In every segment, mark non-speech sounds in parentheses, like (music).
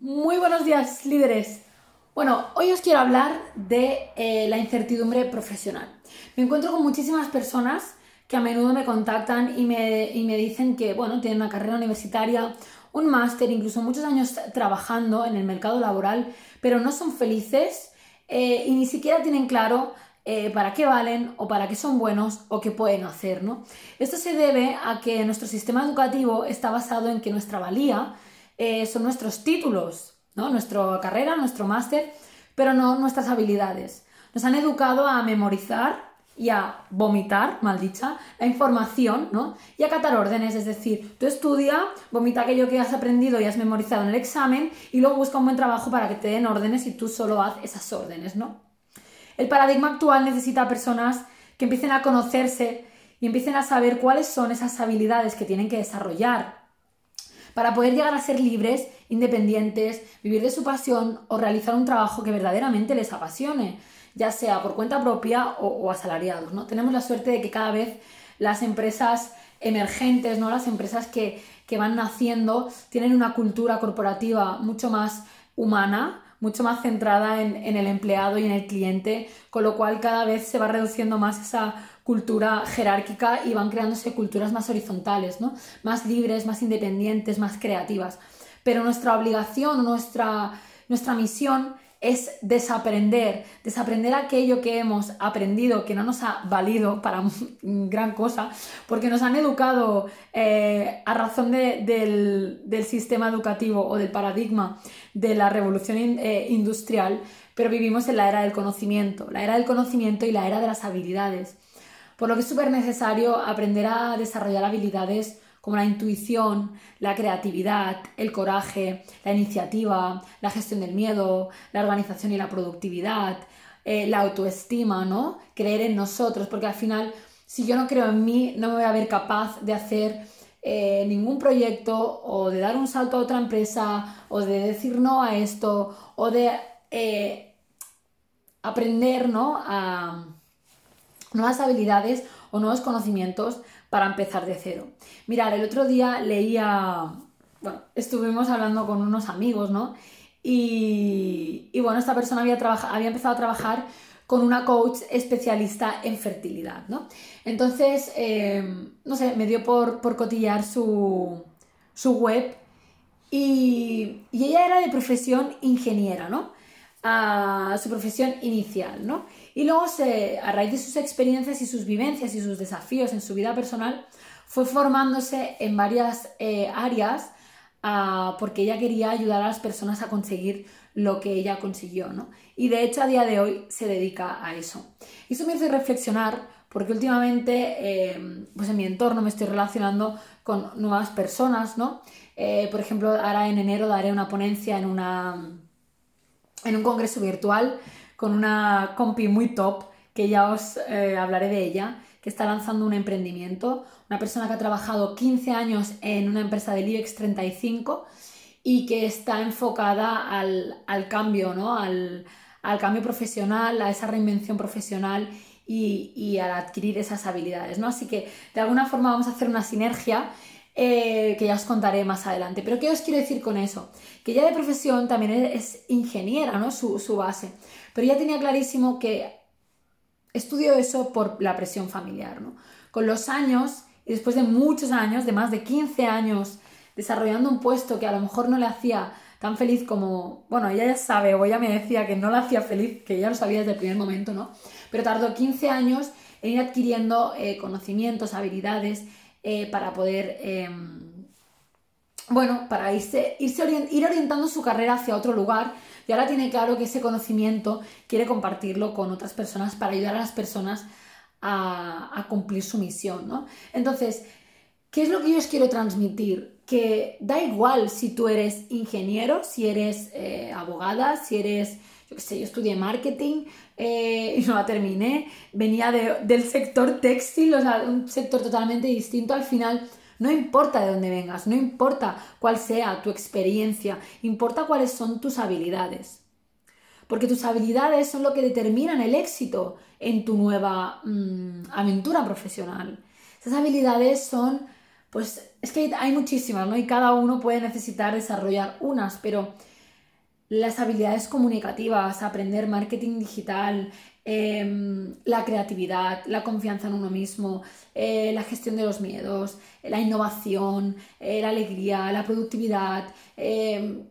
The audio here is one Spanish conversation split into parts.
Muy buenos días, líderes. Bueno, hoy os quiero hablar de eh, la incertidumbre profesional. Me encuentro con muchísimas personas que a menudo me contactan y me, me dicen que, bueno, tienen una carrera universitaria, un máster, incluso muchos años trabajando en el mercado laboral, pero no son felices eh, y ni siquiera tienen claro eh, para qué valen o para qué son buenos o qué pueden hacer. ¿no? Esto se debe a que nuestro sistema educativo está basado en que nuestra valía eh, son nuestros títulos, ¿no? nuestra carrera, nuestro máster, pero no nuestras habilidades. Nos han educado a memorizar y a vomitar, maldicha, la información, ¿no? Y a catar órdenes, es decir, tú estudia, vomita aquello que has aprendido y has memorizado en el examen y luego busca un buen trabajo para que te den órdenes y tú solo haz esas órdenes, ¿no? El paradigma actual necesita personas que empiecen a conocerse y empiecen a saber cuáles son esas habilidades que tienen que desarrollar para poder llegar a ser libres, independientes, vivir de su pasión o realizar un trabajo que verdaderamente les apasione, ya sea por cuenta propia o, asalariados. ¿no? Tenemos la suerte de que cada vez las empresas emergentes, ¿no? las empresas que, van naciendo, tienen una cultura corporativa mucho más humana, mucho más centrada en, el empleado y en el cliente, con lo cual cada vez se va reduciendo más esa cultura jerárquica y van creándose culturas más horizontales, ¿no? más libres, más independientes, más creativas. Pero nuestra obligación, nuestra, nuestra misión es desaprender, desaprender aquello que hemos aprendido que no nos ha valido para (laughs) gran cosa, porque nos han educado eh, a razón del, sistema educativo o del paradigma de la revolución eh, industrial, pero vivimos en la era del conocimiento, la era del conocimiento y la era de las habilidades. Por lo que es súper necesario aprender a desarrollar habilidades como la intuición, la creatividad, el coraje, la iniciativa, la gestión del miedo, la organización y la productividad, eh, la autoestima, ¿no? Creer en nosotros, porque al final, si yo no creo en mí, no me voy a ver capaz de hacer eh, ningún proyecto o de dar un salto a otra empresa o de decir no a esto o de eh, aprender, ¿no? A nuevas habilidades o nuevos conocimientos para empezar de cero. Mirar, el otro día leía, bueno, estuvimos hablando con unos amigos, ¿no? Y, bueno, esta persona había, había empezado a trabajar con una coach especialista en fertilidad, ¿no? Entonces, eh, no sé, me dio por, por cotillar su, su web y, y, ella era de profesión ingeniera, ¿no? A su profesión inicial, ¿no? Y luego, a raíz de sus experiencias y sus vivencias y sus desafíos en su vida personal, fue formándose en varias eh, áreas ah, porque ella quería ayudar a las personas a conseguir lo que ella consiguió, ¿no? Y de hecho, a día de hoy se dedica a eso. Y eso me hace reflexionar porque últimamente, eh, pues en mi entorno me estoy relacionando con nuevas personas, ¿no? Eh, por ejemplo, ahora en enero daré una ponencia en una en un congreso virtual con una compi muy top, que ya os eh, hablaré de ella, que está lanzando un emprendimiento, una persona que ha trabajado 15 años en una empresa del IBEX 35 y que está enfocada al, cambio, ¿no? Al, cambio profesional, a esa reinvención profesional y, y, al adquirir esas habilidades, ¿no? Así que de alguna forma vamos a hacer una sinergia eh, que ya os contaré más adelante. Pero ¿qué os quiero decir con eso? Que ella de profesión también es, ingeniera, ¿no? Su, base. Pero ella tenía clarísimo que estudió eso por la presión familiar, ¿no? Con los años, y después de muchos años, de más de 15 años, desarrollando un puesto que a lo mejor no le hacía tan feliz como, bueno, ella ya sabe, o ella me decía que no la hacía feliz, que ya lo sabía desde el primer momento, ¿no? Pero tardó 15 años en ir adquiriendo eh, conocimientos, habilidades eh, para poder, em, bueno, para irse, irse ir orientando su carrera hacia otro lugar y ahora tiene claro que ese conocimiento quiere compartirlo con otras personas para ayudar a las personas a, cumplir su misión, ¿no? Entonces, ¿qué es lo que yo os quiero transmitir? Que da igual si tú eres ingeniero, si eres eh, abogada, si eres yo qué sé, yo estudié marketing eh, y (laughs) no la terminé, venía del sector textil, o sea, un sector totalmente distinto, al final no importa de dónde vengas, no importa cuál sea tu experiencia, importa cuáles son tus habilidades. Porque tus habilidades son lo que determinan el éxito en tu nueva mm, aventura profesional. Esas habilidades son, pues es que hay muchísimas, ¿no? Y cada uno puede necesitar desarrollar unas, pero las habilidades comunicativas, aprender marketing digital, em, la creatividad, la confianza en uno mismo, eh, la gestión de los miedos, la innovación, eh, la alegría, la productividad. Em,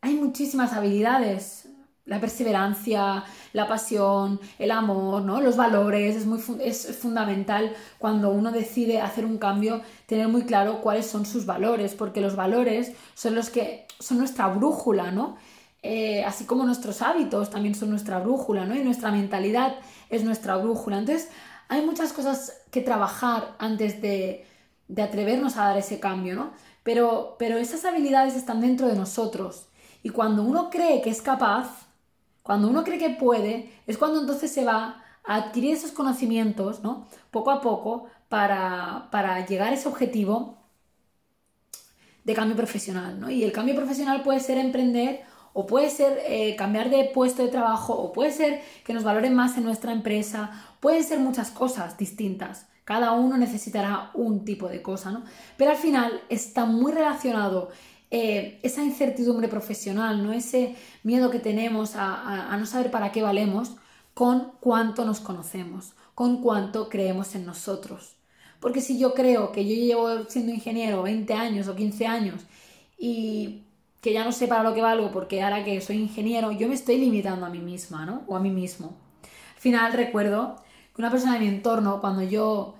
hay muchísimas habilidades. La perseverancia, la pasión, el amor, ¿no? los valores, es, muy es fundamental cuando uno decide hacer un cambio tener muy claro cuáles son sus valores, porque los valores son los que son nuestra brújula, ¿no? Eh, así como nuestros hábitos también son nuestra brújula, ¿no? Y nuestra mentalidad es nuestra brújula. Entonces, hay muchas cosas que trabajar antes de, atrevernos a dar ese cambio, ¿no? Pero, pero esas habilidades están dentro de nosotros. Y cuando uno cree que es capaz, cuando uno cree que puede, es cuando entonces se va a adquirir esos conocimientos, ¿no? Poco a poco, para, para llegar a ese objetivo de cambio profesional, ¿no? Y el cambio profesional puede ser emprender o puede ser eh, cambiar de puesto de trabajo, o puede ser que nos valoren más en nuestra empresa, pueden ser muchas cosas distintas. Cada uno necesitará un tipo de cosa, ¿no? Pero al final está muy relacionado eh, esa incertidumbre profesional, ¿no? Ese miedo que tenemos a, no saber para qué valemos, con cuánto nos conocemos, con cuánto creemos en nosotros. Porque si yo creo que yo llevo siendo ingeniero 20 años o 15 años y que ya no sé para lo que valgo porque ahora que soy ingeniero, yo me estoy limitando a mí misma, ¿no? O a mí mismo. Al final recuerdo que una persona de mi entorno, cuando yo,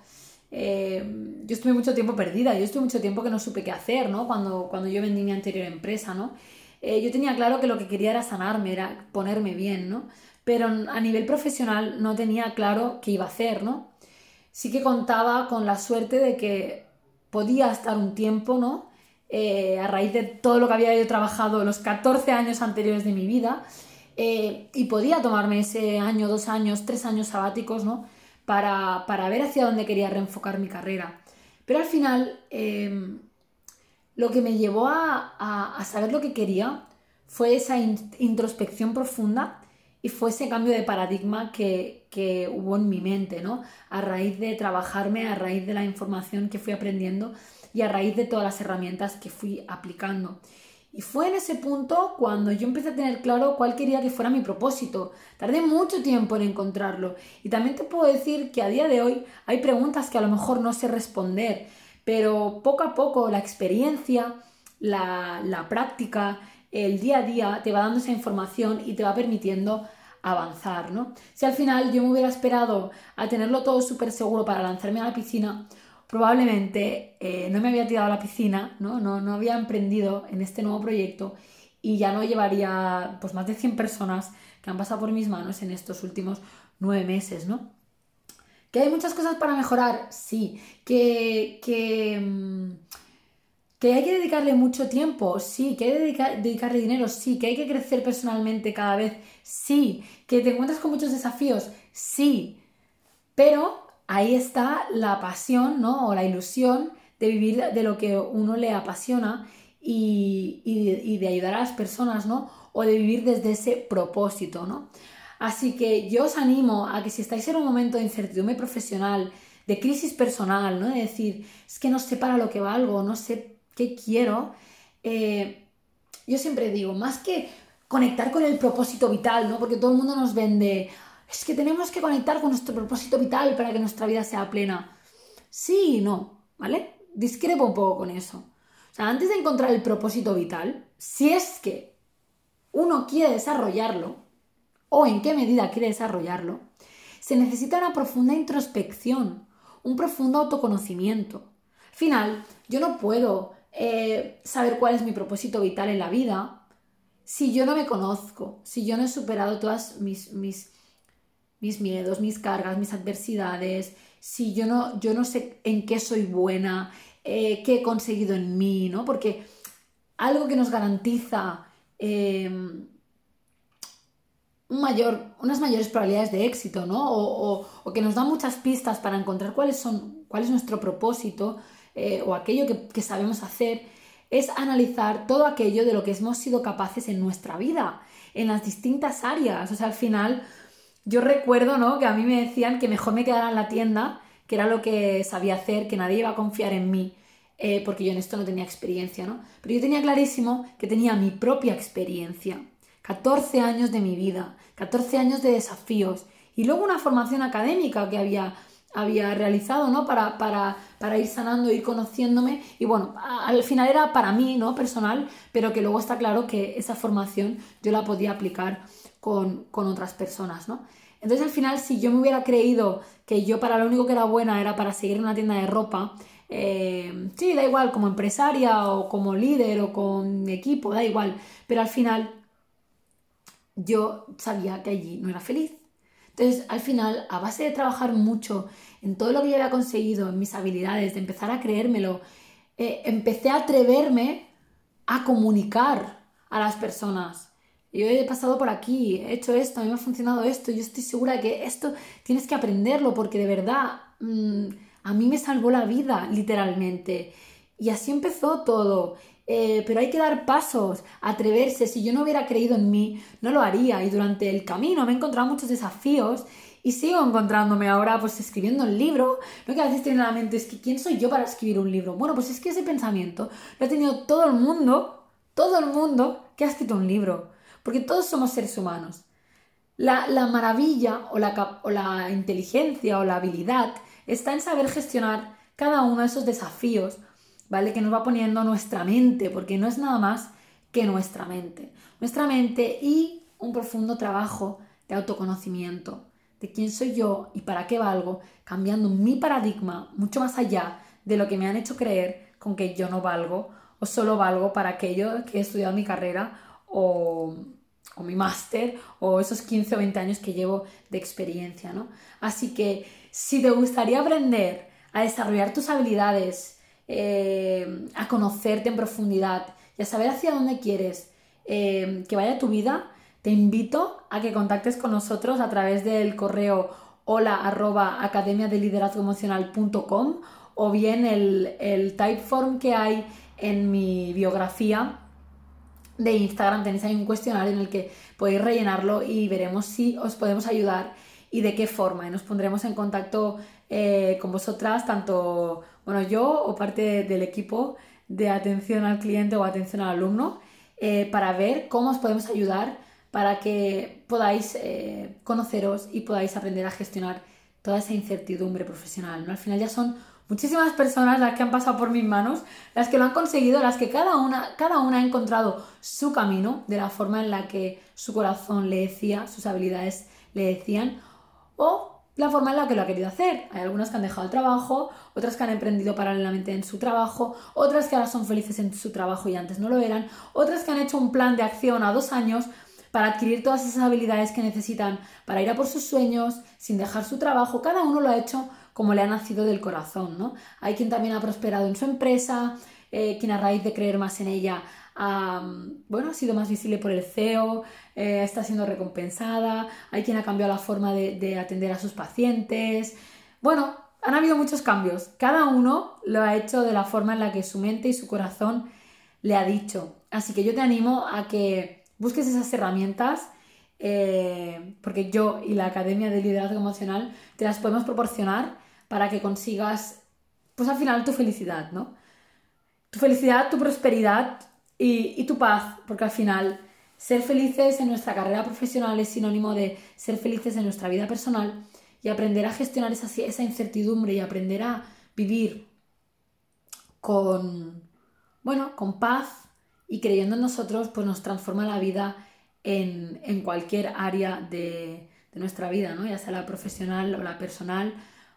eh, yo estuve mucho tiempo perdida, yo estuve mucho tiempo que no supe qué hacer, ¿no? Cuando, cuando yo vendí mi anterior empresa, ¿no? Eh, yo tenía claro que lo que quería era sanarme, era ponerme bien, ¿no? Pero a nivel profesional no tenía claro qué iba a hacer, ¿no? Sí que contaba con la suerte de que podía estar un tiempo, ¿no? Eh, a raíz de todo lo que había yo trabajado los 14 años anteriores de mi vida. Y podía tomarme ese año, dos años, tres años sabáticos, ¿no? Para, ver hacia dónde quería reenfocar mi carrera. Pero al final, em, lo que me llevó a, saber lo que quería fue esa introspección profunda y fue ese cambio de paradigma que, que, hubo en mi mente, ¿no? A raíz de trabajarme, a raíz de la información que fui aprendiendo y a raíz de todas las herramientas que fui aplicando. Y fue en ese punto cuando yo empecé a tener claro cuál quería que fuera mi propósito. Tardé mucho tiempo en encontrarlo. Y también te puedo decir que a día de hoy hay preguntas que a lo mejor no sé responder, pero poco a poco la experiencia, la, la práctica, el día a día te va dando esa información y te va permitiendo avanzar, ¿no? Si al final yo me hubiera esperado a tenerlo todo súper seguro para lanzarme a la piscina, probablemente eh, no me había tirado a la piscina, ¿no? ¿no? No, había emprendido en este nuevo proyecto y ya no llevaría pues, más de 100 personas que han pasado por mis manos en estos últimos nueve meses, ¿no? ¿Que hay muchas cosas para mejorar? Sí. ¿Que, que, mm, que hay que dedicarle mucho tiempo? Sí. ¿Que hay que dedicar, dedicarle dinero? Sí. ¿Que hay que crecer personalmente cada vez? Sí. ¿Que te encuentras con muchos desafíos? Sí. Pero ahí está la pasión, ¿no? O la ilusión de vivir de lo que uno le apasiona y, de ayudar a las personas, ¿no? O de vivir desde ese propósito, ¿no? Así que yo os animo a que si estáis en un momento de incertidumbre profesional, de crisis personal, ¿no? De decir, es que no sé para lo que valgo, no sé qué quiero, eh, yo siempre digo, más que conectar con el propósito vital, ¿no? Porque todo el mundo nos vende, es que tenemos que conectar con nuestro propósito vital para que nuestra vida sea plena. Sí y no, ¿vale? Discrepo un poco con eso. O sea, antes de encontrar el propósito vital, si es que uno quiere desarrollarlo, o en qué medida quiere desarrollarlo, se necesita una profunda introspección, un profundo autoconocimiento. Al final, yo no puedo eh, saber cuál es mi propósito vital en la vida si yo no me conozco, si yo no he superado todas mis, mis mis miedos, mis cargas, mis adversidades, si yo no, yo no sé en qué soy buena, eh, qué he conseguido en mí, ¿no? Porque algo que nos garantiza em, un mayor, unas mayores probabilidades de éxito, ¿no? O, que nos da muchas pistas para encontrar cuáles son, cuál es nuestro propósito eh, o aquello que, que sabemos hacer, es analizar todo aquello de lo que hemos sido capaces en nuestra vida, en las distintas áreas. O sea, al final yo recuerdo, ¿no? Que a mí me decían que mejor me quedara en la tienda, que era lo que sabía hacer, que nadie iba a confiar en mí, eh, porque yo en esto no tenía experiencia, ¿no? Pero yo tenía clarísimo que tenía mi propia experiencia. 14 años de mi vida, 14 años de desafíos y luego una formación académica que había, había realizado, ¿no? Para, para, para ir sanando, ir conociéndome y bueno, al final era para mí, ¿no? Personal, pero que luego está claro que esa formación yo la podía aplicar con, otras personas, ¿no? Entonces al final si yo me hubiera creído que yo para lo único que era buena era para seguir en una tienda de ropa, eh, sí, da igual, como empresaria o como líder o con equipo, da igual, pero al final yo sabía que allí no era feliz. Entonces, al final, a base de trabajar mucho en todo lo que yo había conseguido, en mis habilidades, de empezar a creérmelo, eh, empecé a atreverme a comunicar a las personas. Yo he pasado por aquí, he hecho esto, a mí me ha funcionado esto, yo estoy segura de que esto tienes que aprenderlo porque de verdad... Mm, a mí me salvó la vida, literalmente. Y así empezó todo. Eh, pero hay que dar pasos, atreverse. Si yo no hubiera creído en mí, no lo haría. Y durante el camino me he encontrado muchos desafíos y sigo encontrándome ahora pues escribiendo un libro. Lo que a veces en la mente es que ¿quién soy yo para escribir un libro? Bueno, pues es que ese pensamiento lo ha tenido todo el mundo, todo el mundo que ha escrito un libro. Porque todos somos seres humanos. La, maravilla o la, o la inteligencia o la habilidad está en saber gestionar cada uno de esos desafíos, ¿vale? Que nos va poniendo nuestra mente, porque no es nada más que nuestra mente. Nuestra mente y un profundo trabajo de autoconocimiento, de quién soy yo y para qué valgo, cambiando mi paradigma mucho más allá de lo que me han hecho creer con que yo no valgo o solo valgo para aquello que he estudiado mi carrera o, mi máster o esos 15 o 20 años que llevo de experiencia, ¿no? Así que si te gustaría aprender a desarrollar tus habilidades, eh, a conocerte en profundidad y a saber hacia dónde quieres eh, que vaya tu vida, te invito a que contactes con nosotros a través del correo hola arroba de o bien el, el typeform que hay en mi biografía de Instagram tenéis ahí un cuestionario en el que podéis rellenarlo y veremos si os podemos ayudar y de qué forma. Y nos pondremos en contacto eh, con vosotras, tanto bueno, yo o parte del equipo de atención al cliente o atención al alumno, eh, para ver cómo os podemos ayudar para que podáis eh, conoceros y podáis aprender a gestionar toda esa incertidumbre profesional. ¿no? Al final ya son muchísimas personas las que han pasado por mis manos, las que lo han conseguido, las que cada una, cada una ha encontrado su camino de la forma en la que su corazón le decía, sus habilidades le decían, o la forma en la que lo ha querido hacer. Hay algunas que han dejado el trabajo, otras que han emprendido paralelamente en su trabajo, otras que ahora son felices en su trabajo y antes no lo eran, otras que han hecho un plan de acción a dos años para adquirir todas esas habilidades que necesitan para ir a por sus sueños, sin dejar su trabajo. Cada uno lo ha hecho como le ha nacido del corazón, ¿no? Hay quien también ha prosperado en su empresa, eh, quien a raíz de creer más en ella ha, bueno, ha sido más visible por el CEO, eh, está siendo recompensada, hay quien ha cambiado la forma de, atender a sus pacientes. Bueno, han habido muchos cambios. Cada uno lo ha hecho de la forma en la que su mente y su corazón le ha dicho. Así que yo te animo a que busques esas herramientas eh, porque yo y la Academia de Liderazgo Emocional te las podemos proporcionar para que consigas, pues al final, tu felicidad, ¿no? Tu felicidad, tu prosperidad y, tu paz, porque al final ser felices en nuestra carrera profesional es sinónimo de ser felices en nuestra vida personal y aprender a gestionar esa, esa incertidumbre y aprender a vivir con, bueno, con paz y creyendo en nosotros, pues nos transforma la vida en, cualquier área de, nuestra vida, ¿no? Ya sea la profesional o la personal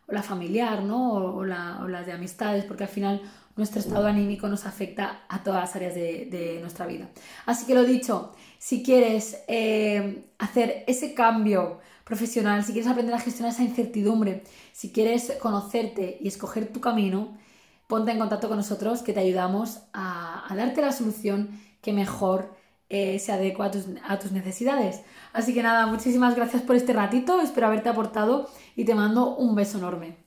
o la familiar, ¿no? O, la, las de amistades, porque al final nuestro estado anímico nos afecta a todas las áreas de, nuestra vida. Así que lo dicho, si quieres eh, hacer ese cambio profesional, si quieres aprender a gestionar esa incertidumbre, si quieres conocerte y escoger tu camino, ponte en contacto con nosotros que te ayudamos a, darte la solución que mejor eh, se adecua a tus, a tus necesidades. Así que nada, muchísimas gracias por este ratito, espero haberte aportado y te mando un beso enorme.